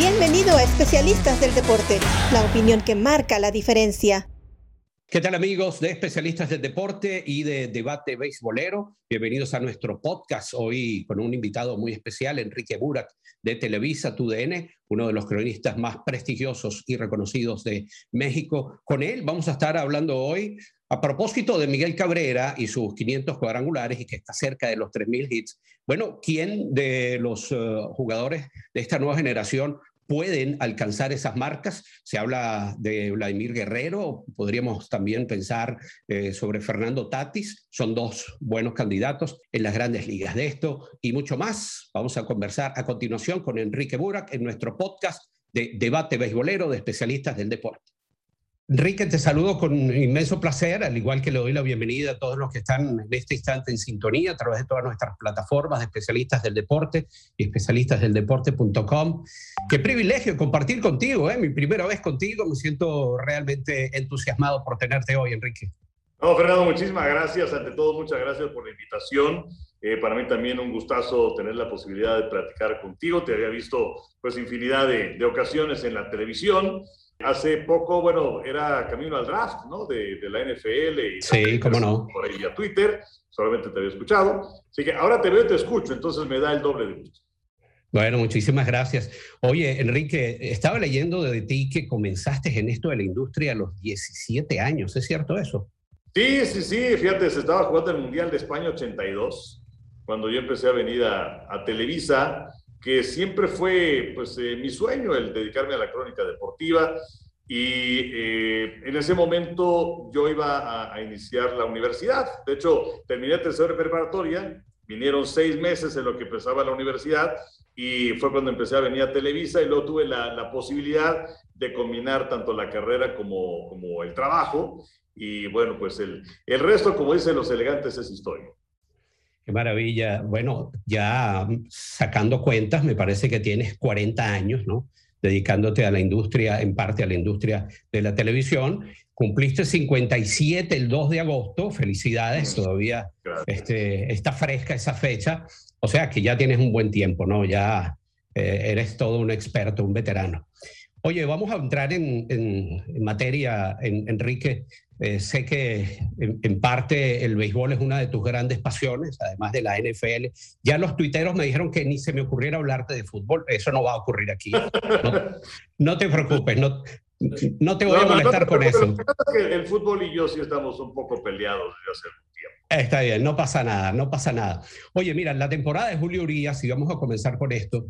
Bienvenido a Especialistas del Deporte, la opinión que marca la diferencia. ¿Qué tal amigos de especialistas del deporte y de debate beisbolero? Bienvenidos a nuestro podcast hoy con un invitado muy especial, Enrique Burak de Televisa TUDN, uno de los cronistas más prestigiosos y reconocidos de México. Con él vamos a estar hablando hoy a propósito de Miguel Cabrera y sus 500 cuadrangulares y que está cerca de los 3.000 hits. Bueno, ¿quién de los uh, jugadores de esta nueva generación pueden alcanzar esas marcas. Se habla de Vladimir Guerrero, podríamos también pensar eh, sobre Fernando Tatis, son dos buenos candidatos en las grandes ligas. De esto y mucho más vamos a conversar a continuación con Enrique Burak en nuestro podcast de debate beisbolero de especialistas del deporte. Enrique, te saludo con inmenso placer, al igual que le doy la bienvenida a todos los que están en este instante en sintonía a través de todas nuestras plataformas de especialistas del deporte y especialistasdeldeporte.com. Qué privilegio compartir contigo, ¿eh? mi primera vez contigo, me siento realmente entusiasmado por tenerte hoy, Enrique. No, Fernando, muchísimas gracias. Ante todo, muchas gracias por la invitación. Eh, para mí también un gustazo tener la posibilidad de platicar contigo. Te había visto pues infinidad de, de ocasiones en la televisión Hace poco, bueno, era camino al draft, ¿no? De, de la NFL. Y sí, cómo no. Por ahí a Twitter, solamente te había escuchado. Así que ahora te veo y te escucho, entonces me da el doble de gusto. Bueno, muchísimas gracias. Oye, Enrique, estaba leyendo de ti que comenzaste en esto de la industria a los 17 años, ¿es cierto eso? Sí, sí, sí, fíjate, se estaba jugando el Mundial de España 82, cuando yo empecé a venir a, a Televisa que siempre fue pues, eh, mi sueño el dedicarme a la crónica deportiva. Y eh, en ese momento yo iba a, iniciar la universidad. De hecho, terminé tercera preparatoria, vinieron seis meses en lo que empezaba la universidad y fue cuando empecé a venir a Televisa y luego tuve la, la posibilidad de combinar tanto la carrera como, como el trabajo. Y bueno, pues el, el resto, como dicen los elegantes, es historia. Qué maravilla. Bueno, ya sacando cuentas, me parece que tienes 40 años, ¿no? Dedicándote a la industria, en parte a la industria de la televisión. Cumpliste 57 el 2 de agosto. Felicidades, todavía este, está fresca esa fecha. O sea que ya tienes un buen tiempo, ¿no? Ya eh, eres todo un experto, un veterano. Oye, vamos a entrar en, en materia, en, Enrique. Eh, sé que en, parte el béisbol es una de tus grandes pasiones, además de la NFL. Ya los tuiteros me dijeron que ni se me ocurriera hablarte de fútbol. Eso no va a ocurrir aquí. No, te preocupes, no, no te voy a molestar con eso. el fútbol y yo sí estamos un poco peleados desde hace un tiempo. Está bien, no pasa nada, no pasa nada. Oye, mira, la temporada de Julio Urias, y vamos a comenzar con esto,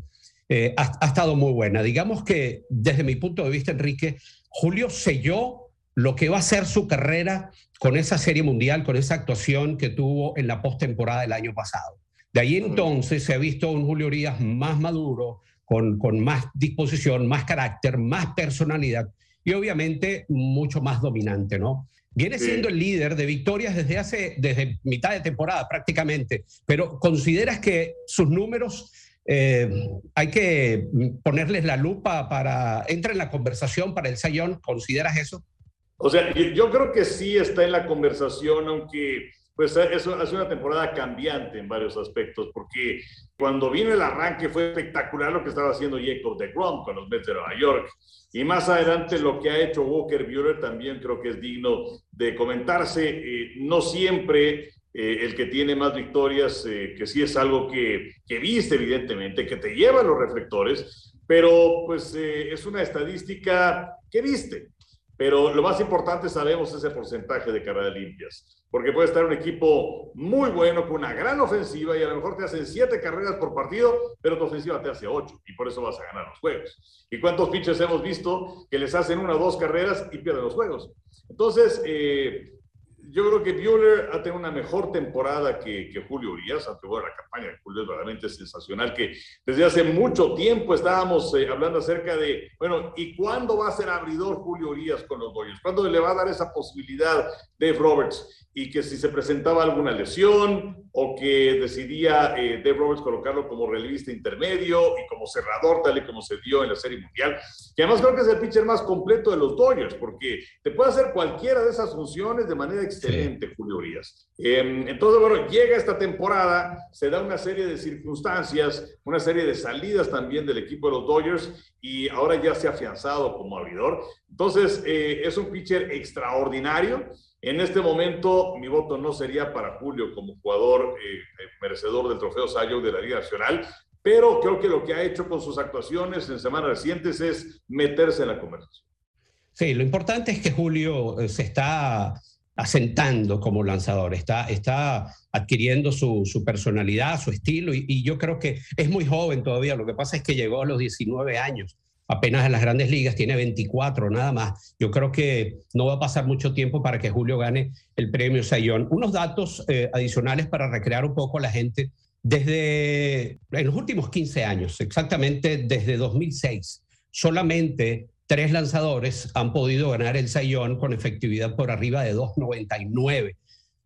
eh, ha, ha estado muy buena. Digamos que desde mi punto de vista, Enrique, Julio selló lo que va a ser su carrera con esa serie mundial, con esa actuación que tuvo en la postemporada del año pasado. De ahí entonces se ha visto un Julio Urias más maduro, con, con más disposición, más carácter, más personalidad y obviamente mucho más dominante, ¿no? Viene siendo el líder de victorias desde hace, desde mitad de temporada prácticamente, pero ¿consideras que sus números eh, hay que ponerles la lupa para, entra en la conversación para el Sayón? ¿Consideras eso? O sea, yo creo que sí está en la conversación, aunque pues eso hace una temporada cambiante en varios aspectos, porque cuando vino el arranque fue espectacular lo que estaba haciendo Jacob de Grom con los Mets de Nueva York. Y más adelante lo que ha hecho Walker Buehler también creo que es digno de comentarse. Eh, no siempre eh, el que tiene más victorias, eh, que sí es algo que, que, viste evidentemente, que te lleva a los reflectores, pero pues es una estadística que viste. Pero lo más importante, sabemos ese porcentaje de carreras limpias, porque puede estar un equipo muy bueno con una gran ofensiva y a lo mejor te hacen siete carreras por partido, pero tu ofensiva te hace ocho y por eso vas a ganar los juegos. ¿Y cuántos pitchers hemos visto que les hacen una o dos carreras y pierden los juegos? Entonces, eh, yo creo que Bueller ha tenido una mejor temporada que, que Julio Urias, bueno, la campaña de Julio es verdaderamente sensacional, que desde hace mucho tiempo estábamos eh, hablando acerca de, bueno, ¿y cuándo va a ser abridor Julio Urias con los Dodgers? ¿Cuándo le va a dar esa posibilidad Dave Roberts? Y que si se presentaba alguna lesión o que decidía eh, Dave Roberts colocarlo como relevista intermedio y como cerrador, tal y como se dio en la Serie Mundial, que además creo que es el pitcher más completo de los Dodgers, porque te puede hacer cualquiera de esas funciones de manera excelente excelente Julio Urias. Em, entonces, bueno, llega esta temporada, se da una serie de circunstancias, una serie de salidas también del equipo de los Dodgers y ahora ya se ha afianzado como abridor. Entonces, eh, es un pitcher extraordinario. En este momento, mi voto no sería para Julio como jugador eh, eh, merecedor del trofeo Sayo de la Liga Nacional, pero creo que lo que ha hecho con sus actuaciones en semanas recientes es meterse en la conversación. Sí, lo importante es que Julio eh, se está asentando como lanzador, está, está adquiriendo su, personalidad, su estilo, y, y, yo creo que es muy joven todavía. Lo que pasa es que llegó a los 19 años apenas en las grandes ligas, tiene 24 nada más. Yo creo que no va a pasar mucho tiempo para que Julio gane el premio Sayón. Unos datos eh, adicionales para recrear un poco a la gente. Desde en los últimos 15 años, exactamente desde 2006, solamente tres lanzadores han podido ganar el Sayón con efectividad por arriba de 2.99.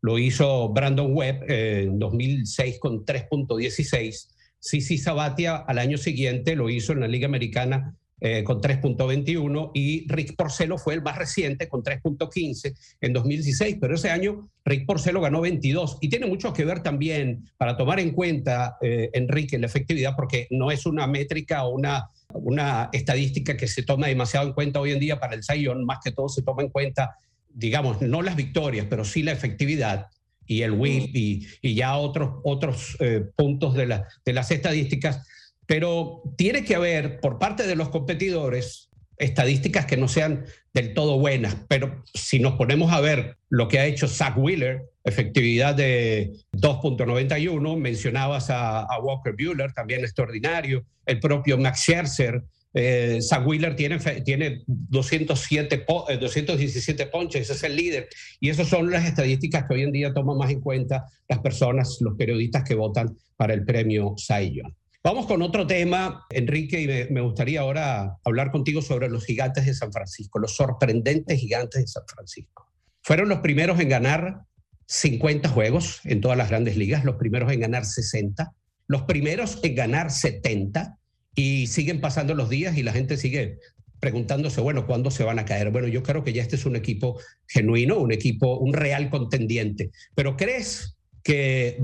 Lo hizo Brandon Webb en 2006 con 3.16. Sisi Sabatia al año siguiente lo hizo en la Liga Americana eh, con 3.21 y Rick Porcelo fue el más reciente con 3.15 en 2016, pero ese año Rick Porcelo ganó 22 y tiene mucho que ver también para tomar en cuenta, eh, Enrique, la efectividad, porque no es una métrica o una, una estadística que se toma demasiado en cuenta hoy en día para el Zion, más que todo se toma en cuenta, digamos, no las victorias, pero sí la efectividad y el WIP y, y ya otros, otros eh, puntos de, la, de las estadísticas. Pero tiene que haber por parte de los competidores estadísticas que no sean del todo buenas, pero si nos ponemos a ver lo que ha hecho Zach Wheeler, efectividad de 2.91, mencionabas a, Walker Bueller, también extraordinario, el propio Max Scherzer, eh, Zach Wheeler tiene, tiene 207 217 eh, ponches, es el líder. Y esas son las estadísticas que hoy en día toman más en cuenta las personas, los periodistas que votan para el premio Cy Vamos con otro tema, Enrique, y me, gustaría ahora hablar contigo sobre los gigantes de San Francisco, los sorprendentes gigantes de San Francisco. Fueron los primeros en ganar 50 juegos en todas las grandes ligas, los primeros en ganar 60, los primeros en ganar 70 y siguen pasando los días y la gente sigue preguntándose, bueno, ¿cuándo se van a caer? Bueno, yo creo que ya este es un equipo genuino, un equipo, un real contendiente. Pero ¿crees que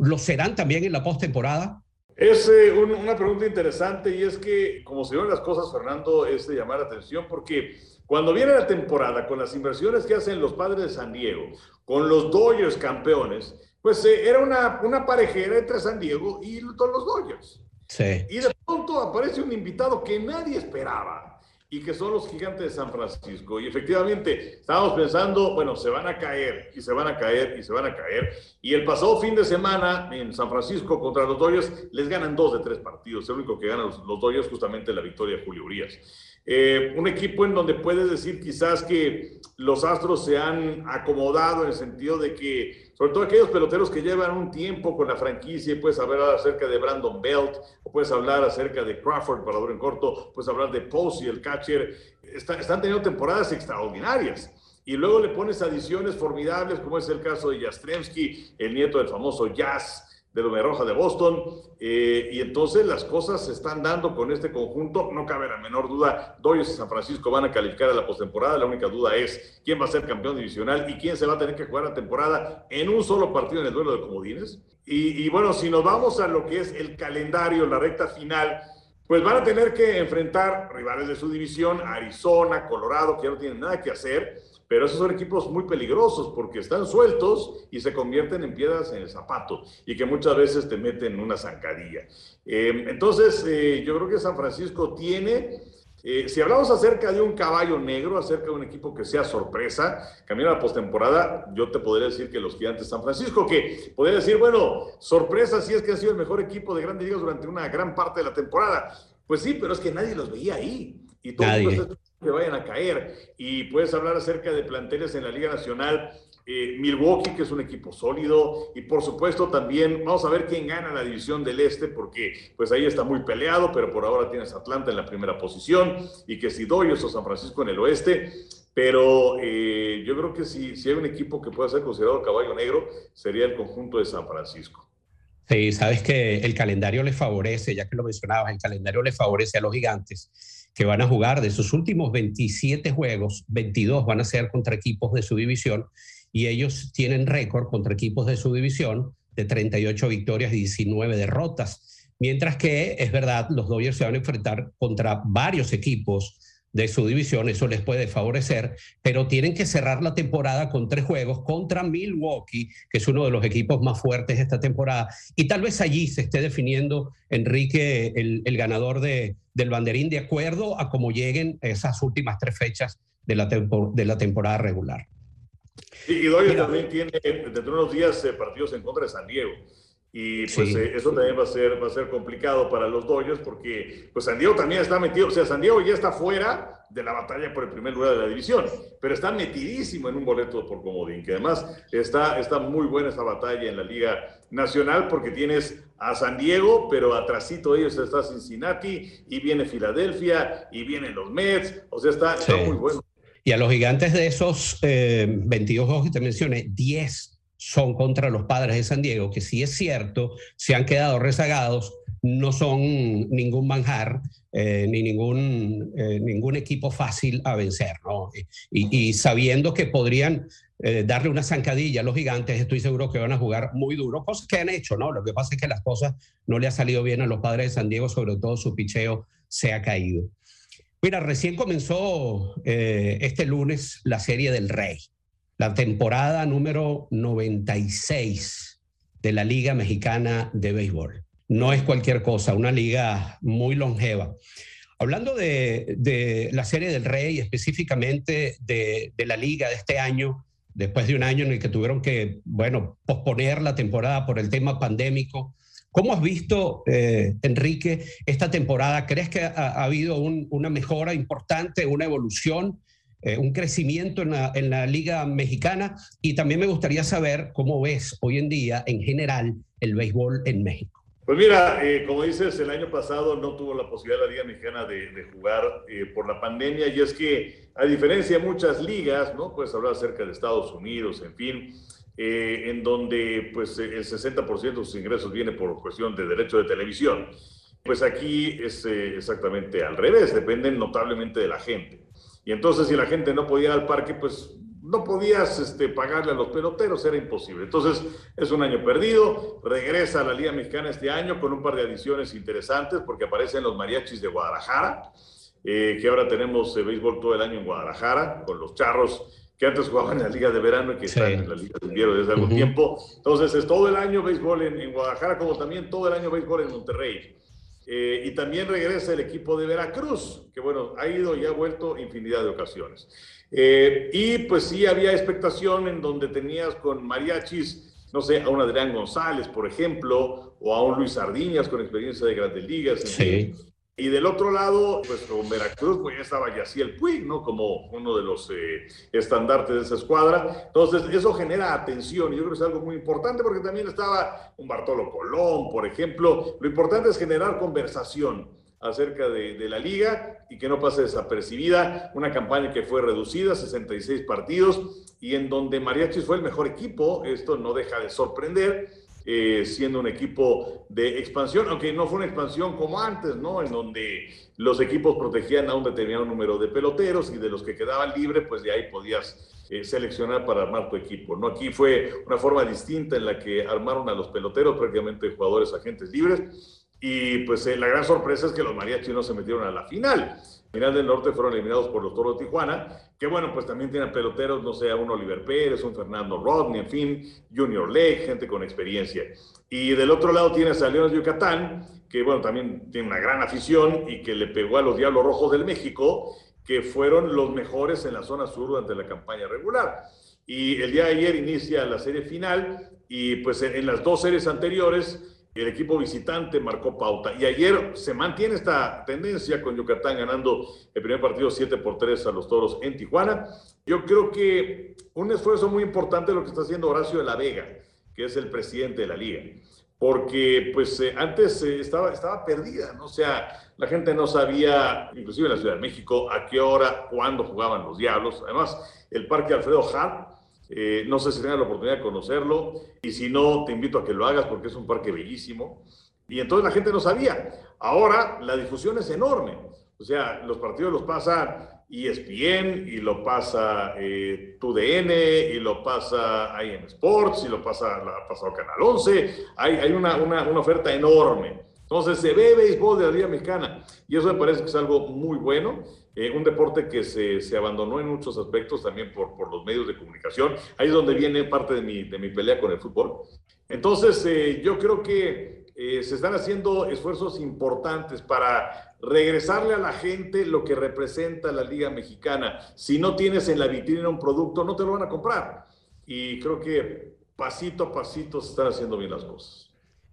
lo serán también en la postemporada? Es eh, una pregunta interesante y es que, como se ven las cosas, Fernando, es de llamar la atención porque cuando viene la temporada, con las inversiones que hacen los padres de San Diego, con los Dodgers campeones, pues eh, era una, una parejera entre San Diego y todos los Dodgers. Sí. Y de pronto aparece un invitado que nadie esperaba y que son los gigantes de San Francisco. Y efectivamente, estábamos pensando, bueno, se van a caer y se van a caer y se van a caer. Y el pasado fin de semana en San Francisco contra los Dodgers les ganan dos de tres partidos. El único que ganan los, los Dodgers justamente la victoria de Julio Urias. Eh, un equipo en donde puedes decir quizás que los Astros se han acomodado en el sentido de que, sobre todo aquellos peloteros que llevan un tiempo con la franquicia, y puedes hablar acerca de Brandon Belt, o puedes hablar acerca de Crawford, para en corto, puedes hablar de Posey, el catcher, están teniendo temporadas extraordinarias. Y luego le pones adiciones formidables, como es el caso de Jastremski, el nieto del famoso Jazz, de los de Boston. Eh, y entonces las cosas se están dando con este conjunto. No cabe la menor duda. Dodgers y San Francisco van a calificar a la postemporada. La única duda es quién va a ser campeón divisional y quién se va a tener que jugar la temporada en un solo partido en el duelo de comodines. Y, y bueno, si nos vamos a lo que es el calendario, la recta final, pues van a tener que enfrentar rivales de su división, Arizona, Colorado, que ya no tienen nada que hacer pero esos son equipos muy peligrosos porque están sueltos y se convierten en piedras en el zapato y que muchas veces te meten en una zancadilla. Eh, entonces, eh, yo creo que San Francisco tiene, eh, si hablamos acerca de un caballo negro, acerca de un equipo que sea sorpresa, camino a la postemporada, yo te podría decir que los gigantes de San Francisco, que podría decir, bueno, sorpresa si es que ha sido el mejor equipo de grandes ligas durante una gran parte de la temporada. Pues sí, pero es que nadie los veía ahí. Y todo que vayan a caer. Y puedes hablar acerca de planteles en la Liga Nacional. Eh, Milwaukee, que es un equipo sólido, y por supuesto también vamos a ver quién gana la división del Este, porque pues ahí está muy peleado, pero por ahora tienes Atlanta en la primera posición, y que si Dodgers o San Francisco en el Oeste, pero eh, yo creo que si, si hay un equipo que pueda ser considerado caballo negro, sería el conjunto de San Francisco. Sí, sabes que el calendario le favorece, ya que lo mencionabas, el calendario le favorece a los gigantes que van a jugar de sus últimos 27 juegos, 22 van a ser contra equipos de su división y ellos tienen récord contra equipos de su división de 38 victorias y 19 derrotas. Mientras que, es verdad, los Dodgers se van a enfrentar contra varios equipos de su división, eso les puede favorecer, pero tienen que cerrar la temporada con tres juegos contra Milwaukee, que es uno de los equipos más fuertes esta temporada. Y tal vez allí se esté definiendo, Enrique, el, ganador de, del banderín de acuerdo a cómo lleguen esas últimas tres fechas de la, de la temporada regular. y Dodgers también tiene dentro de unos días eh, partidos en contra de San Diego. Y pues eh, eso también va a, ser, va a ser complicado para los Dodgers porque pues San Diego también está metido, o sea, San Diego ya está fuera de la batalla por el primer lugar de la división, pero está metidísimo en un boleto por comodín, que además está, está muy buena esta batalla en la Liga Nacional porque tienes a San Diego, pero atrásito de ellos está Cincinnati y viene Filadelfia y vienen los Mets, o sea, está, muy bueno. Y a los gigantes de esos 22 juegos que te mencioné, 10 son contra los padres de San Diego, que sí es cierto, se han quedado rezagados, no son ningún manjar eh, ni ningún, eh, ningún equipo fácil a vencer, ¿no? Y, sabiendo que podrían eh, darle una zancadilla a los gigantes, estoy seguro que van a jugar muy duro, cosas que han hecho, ¿no? Lo que pasa es que las cosas no le han salido bien a los padres de San Diego, sobre todo su picheo se ha caído. Mira, recién comenzó este lunes la serie del Rey la temporada número 96 de la Liga Mexicana de Béisbol. No es cualquier cosa, una liga muy longeva. Hablando de, la Serie del Rey, específicamente de, la liga de este año, después de un año en el que tuvieron que, bueno, posponer la temporada por el tema pandémico, ¿cómo has visto, eh, Enrique, esta temporada? ¿Crees que ha, habido una mejora importante, una evolución? Eh, un crecimiento en la, en la, Liga Mexicana y también me gustaría saber cómo ves hoy en día en general el béisbol en México. Pues mira, eh, como dices, el año pasado no tuvo la posibilidad la Liga Mexicana de, jugar eh, por la pandemia y es que a diferencia de muchas ligas, ¿no? Puedes hablar acerca de Estados Unidos, en fin, en donde pues el 60% de sus ingresos viene por cuestión de derecho de televisión. Pues aquí es exactamente al revés, dependen notablemente de la gente. Y entonces si la gente no podía ir al parque, pues no podías este, pagarle a los peloteros, era imposible. Entonces es un año perdido, regresa a la Liga Mexicana este año con un par de adiciones interesantes porque aparecen los mariachis de Guadalajara, eh, que ahora tenemos eh, béisbol todo el año en Guadalajara, con los charros que antes jugaban en la Liga de Verano y que están en la Liga de Invierno desde algún tiempo. Entonces es todo el año béisbol en, en Guadalajara, como también todo el año béisbol en Monterrey. Eh, y también regresa el equipo de Veracruz, que bueno, ha ido y ha vuelto infinidad de ocasiones. Eh, y pues sí había expectación en donde tenías con mariachis, no sé, a un Adrián González, por ejemplo, o a un Luis Sardiñas con experiencia de grandes ligas. sí. Y del otro lado, pues con Veracruz, pues ya estaba Yaciel Puig, ¿no? Como uno de los eh, estandartes de esa escuadra. Entonces, eso genera atención y yo creo que es algo muy importante porque también estaba un Bartolo Colón, por ejemplo. Lo importante es generar conversación acerca de, de, la liga y que no pase desapercibida. Una campaña que fue reducida, 66 partidos, y en donde Mariachis fue el mejor equipo. Esto no deja de sorprender eh, siendo un equipo de expansión, aunque no fue una expansión como antes, ¿no? En donde los equipos protegían a un determinado número de peloteros y de los que quedaban libres, pues de ahí podías eh, seleccionar para armar tu equipo, ¿no? Aquí fue una forma distinta en la que armaron a los peloteros, prácticamente jugadores agentes libres, y pues eh, la gran sorpresa es que los mariachis no se metieron a la final. Final del Norte fueron eliminados por los Toros de Tijuana, que bueno, pues también tienen peloteros, no sé, un Oliver Pérez, un Fernando Rodney, en fin, Junior Lake, gente con experiencia. Y del otro lado tienes a Leones de Yucatán, que bueno, también tiene una gran afición y que le pegó a los Diablos Rojos del México, que fueron los mejores en la zona sur durante la campaña regular. Y el día de ayer inicia la serie final y pues en las dos series anteriores el equipo visitante marcó pauta. Y ayer se mantiene esta tendencia con Yucatán ganando el primer partido 7 por 3 a los Toros en Tijuana. Yo creo que un esfuerzo muy importante lo que está haciendo Horacio de la Vega, que es el presidente de la liga. Porque pues eh, antes eh, estaba, estaba perdida, ¿no? O sea, la gente no sabía, inclusive en la Ciudad de México, a qué hora, cuándo jugaban los Diablos. Además, el Parque Alfredo Hart eh, no sé si tengas la oportunidad de conocerlo y si no, te invito a que lo hagas porque es un parque bellísimo. Y entonces la gente no sabía. Ahora la difusión es enorme. O sea, los partidos los pasa ESPN y lo pasa eh, TUDN y lo pasa IM Sports y lo pasa, ha pasado Canal 11. Hay, hay una, una, una, oferta enorme. Entonces se ve béisbol de la Liga Mexicana y eso me parece que es algo muy bueno. Eh, un deporte que se, se, abandonó en muchos aspectos también por, por, los medios de comunicación. Ahí es donde viene parte de mi, de mi pelea con el fútbol. Entonces eh, yo creo que eh, se están haciendo esfuerzos importantes para regresarle a la gente lo que representa la Liga Mexicana. Si no tienes en la vitrina un producto, no te lo van a comprar. Y creo que pasito a pasito se están haciendo bien las cosas.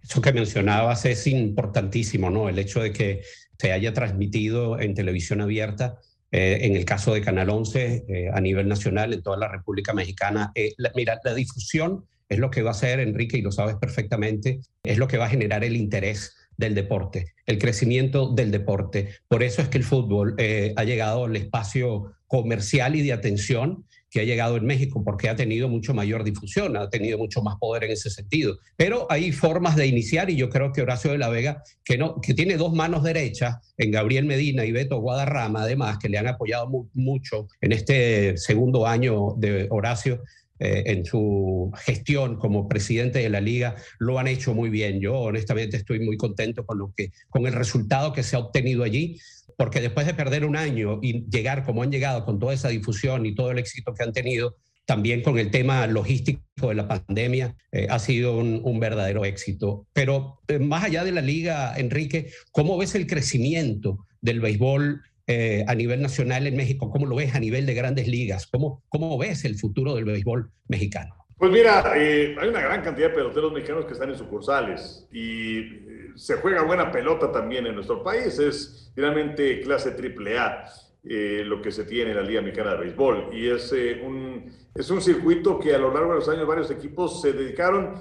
Eso que mencionabas es importantísimo, ¿no? El hecho de que se haya transmitido en televisión abierta, eh, en el caso de Canal 11, eh, a nivel nacional, en toda la República Mexicana. Eh, mira, la difusión es lo que va a hacer, Enrique, y lo sabes perfectamente, es lo que va a generar el interés del deporte, el crecimiento del deporte. Por eso es que el fútbol eh, ha llegado al espacio comercial y de atención que ha llegado en México porque ha tenido mucho mayor difusión, ha tenido mucho más poder en ese sentido. Pero hay formas de iniciar y yo creo que Horacio de la Vega, que, no, que tiene dos manos derechas en Gabriel Medina y Beto Guadarrama, además, que le han apoyado mucho en este segundo año de Horacio, eh, en su gestión como presidente de la liga lo han hecho muy bien. Yo honestamente estoy muy contento con, lo que, con el resultado que se ha obtenido allí, porque después de perder un año y llegar como han llegado con toda esa difusión y todo el éxito que han tenido, también con el tema logístico de la pandemia, eh, ha sido un, verdadero éxito. Pero eh, más allá de la liga, Enrique, ¿cómo ves el crecimiento del béisbol eh, a nivel nacional en México? ¿Cómo lo ves a nivel de grandes ligas? ¿Cómo, cómo ves el futuro del béisbol mexicano? Pues mira, eh, hay una gran cantidad de peloteros mexicanos que están en sucursales y eh, se juega buena pelota también en nuestro país. Es realmente clase triple A eh, lo que se tiene en la Liga Mexicana de Béisbol. Y es, eh, un, es un circuito que a lo largo de los años varios equipos se dedicaron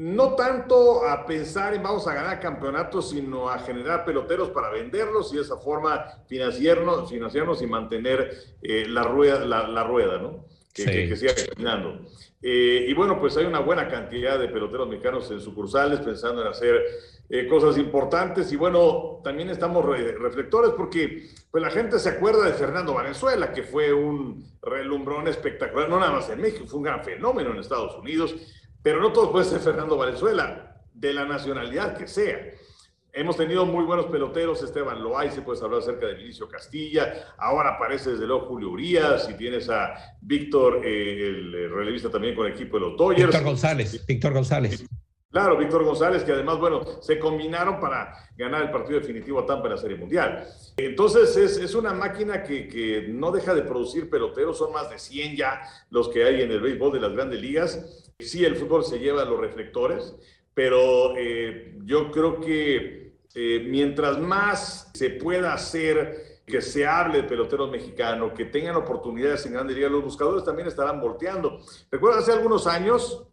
no tanto a pensar en vamos a ganar campeonatos, sino a generar peloteros para venderlos y de esa forma financiarnos, financiarnos y mantener eh, la, rueda, la, la, rueda, ¿no? Que, sí. que, que siga caminando. Eh, y bueno, pues hay una buena cantidad de peloteros mexicanos en sucursales pensando en hacer eh, cosas importantes y bueno, también estamos re reflectores porque pues la gente se acuerda de Fernando Valenzuela, que fue un relumbrón espectacular, no nada más en México, fue un gran fenómeno en Estados Unidos pero no todos pueden ser Fernando Valenzuela, de la nacionalidad que sea. Hemos tenido muy buenos peloteros, Esteban Loaiza, puedes hablar acerca de Vinicio Castilla, ahora aparece desde luego Julio Urias, y tienes a Víctor, eh, el relevista también con el equipo de los Dodgers. Víctor González, Víctor González. Claro, Víctor González, que además, bueno, se combinaron para ganar el partido definitivo a Tampa en la Serie Mundial. Entonces, es, es una máquina que, que, no deja de producir peloteros, son más de 100 ya los que hay en el béisbol de las grandes ligas. Sí, el fútbol se lleva los reflectores, pero eh, yo creo que eh, mientras más se pueda hacer que se hable de peloteros mexicanos, que tengan oportunidades en grandes ligas, los buscadores también estarán volteando. Recuerdo hace algunos años,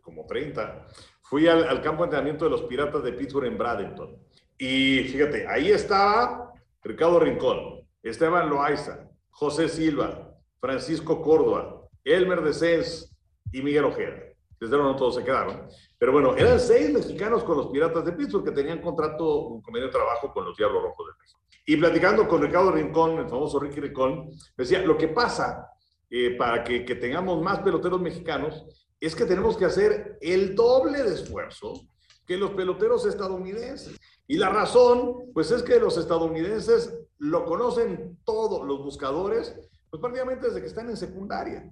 como 30, fui al, campo de entrenamiento de los Piratas de Pittsburgh en Bradenton. Y fíjate, ahí estaba Ricardo Rincón, Esteban Loaiza, José Silva, Francisco Córdoba, Elmer Descens, y Miguel Ojeda. Desde luego no todos se quedaron. Pero bueno, eran seis mexicanos con los Piratas de Pittsburgh que tenían contrato, un convenio de trabajo con los Diablos Rojos de México. Y platicando con Ricardo Rincón, el famoso Ricky Rincón, decía, lo que pasa eh, para que tengamos más peloteros mexicanos es que tenemos que hacer el doble de esfuerzo que los peloteros estadounidenses. Y la razón, pues es que los estadounidenses lo conocen todos los buscadores, pues prácticamente desde que están en secundaria.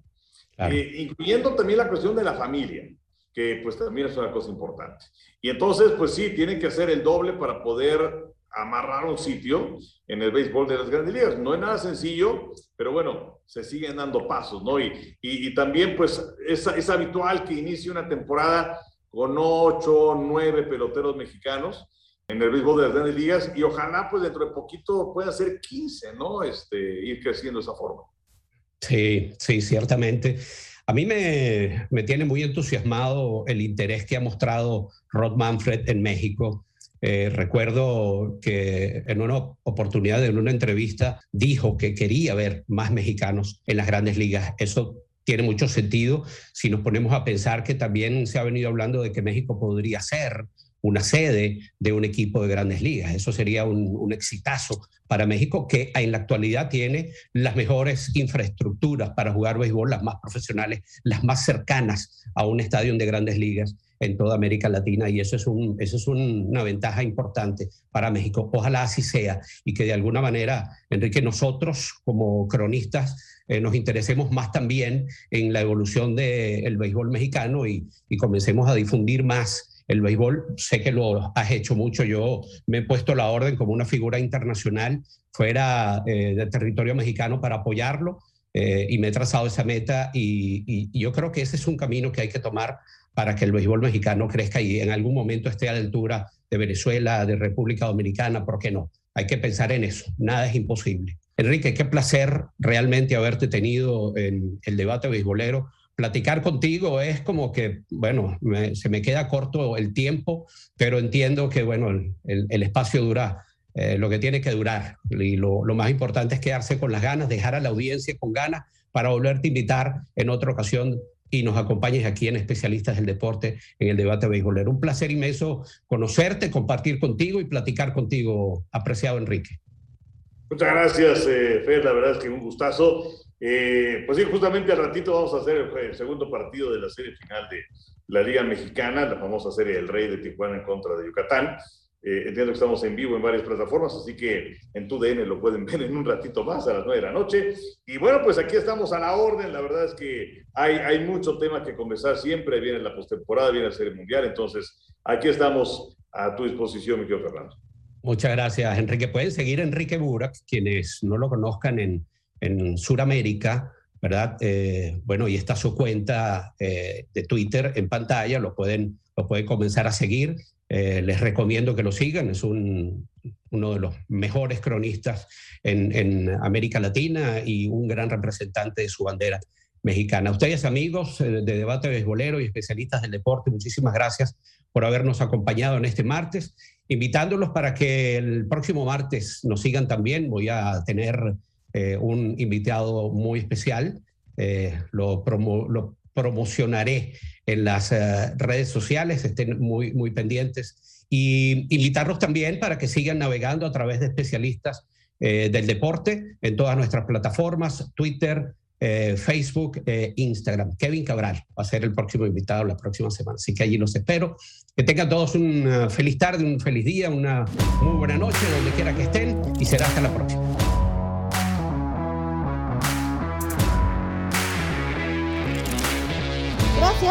Claro. Eh, incluyendo también la cuestión de la familia, que pues también es una cosa importante. Y entonces, pues sí, tienen que hacer el doble para poder amarrar un sitio en el béisbol de las grandes ligas. No es nada sencillo, pero bueno, se siguen dando pasos, ¿no? Y, y, también, pues, es, es, habitual que inicie una temporada con ocho, nueve peloteros mexicanos en el béisbol de las grandes ligas y ojalá, pues, dentro de poquito pueda ser 15, ¿no? Este, ir creciendo de esa forma. Sí, sí, ciertamente. A mí me, me, tiene muy entusiasmado el interés que ha mostrado Rod Manfred en México. Eh, recuerdo que en una oportunidad, en una entrevista, dijo que quería ver más mexicanos en las grandes ligas. Eso tiene mucho sentido si nos ponemos a pensar que también se ha venido hablando de que México podría ser una sede de un equipo de grandes ligas. Eso sería un, un exitazo para México, que en la actualidad tiene las mejores infraestructuras para jugar béisbol, las más profesionales, las más cercanas a un estadio de grandes ligas en toda América Latina y eso es, un, eso es una ventaja importante para México. Ojalá así sea y que de alguna manera, Enrique, nosotros como cronistas eh, nos interesemos más también en la evolución del béisbol mexicano y, y comencemos a difundir más el béisbol. Sé que lo has hecho mucho, yo me he puesto la orden como una figura internacional fuera eh, del territorio mexicano para apoyarlo. Eh, y me he trazado esa meta y, y, yo creo que ese es un camino que hay que tomar para que el béisbol mexicano crezca y en algún momento esté a la altura de Venezuela, de República Dominicana, ¿por qué no? Hay que pensar en eso, nada es imposible. Enrique, qué placer realmente haberte tenido en el debate beisbolero. Platicar contigo es como que, bueno, se me queda corto el tiempo, pero entiendo que, bueno, el, espacio dura eh, lo que tiene que durar. Y lo, lo más importante es quedarse con las ganas, dejar a la audiencia con ganas para volverte a invitar en otra ocasión y nos acompañes aquí en Especialistas del Deporte en el debate beisbolero. Un placer inmenso conocerte, compartir contigo y platicar contigo, apreciado Enrique. Muchas gracias, eh, Fer, la verdad es que un gustazo. Eh, pues sí, justamente al ratito vamos a hacer el, segundo partido de la serie final de la Liga Mexicana, la famosa serie del Rey de Tijuana en contra de Yucatán. Eh, entiendo que estamos en vivo en varias plataformas, así que en tu DN lo pueden ver en un ratito más a las 9 de la noche. Y bueno, pues aquí estamos a la orden. La verdad es que hay, hay mucho tema que conversar siempre. Viene la postemporada, viene la Serie Mundial. Entonces, aquí estamos a tu disposición, mi querido Fernando. Muchas gracias, Enrique. Pueden seguir Enrique Burak, quienes no lo conozcan en, en Sudamérica, ¿verdad? Eh, bueno, y está su cuenta eh, de Twitter en pantalla, lo pueden, lo pueden comenzar a seguir. Eh, les recomiendo que lo sigan, es un, uno de los mejores cronistas en, en, América Latina y un gran representante de su bandera mexicana. Ustedes, amigos de Debate Beisbolero y especialistas del deporte, muchísimas gracias por habernos acompañado en este martes, invitándolos para que el próximo martes nos sigan también. Voy a tener eh, un invitado muy especial, eh, lo, promo, lo promocionaré en las uh, redes sociales, estén muy, muy pendientes. Y invitarlos también para que sigan navegando a través de especialistas eh, del deporte en todas nuestras plataformas, Twitter, eh, Facebook, eh, Instagram. Kevin Cabral va a ser el próximo invitado la próxima semana, así que allí los espero. Que tengan todos una feliz tarde, un feliz día, una muy buena noche, donde quiera que estén, y será hasta la próxima.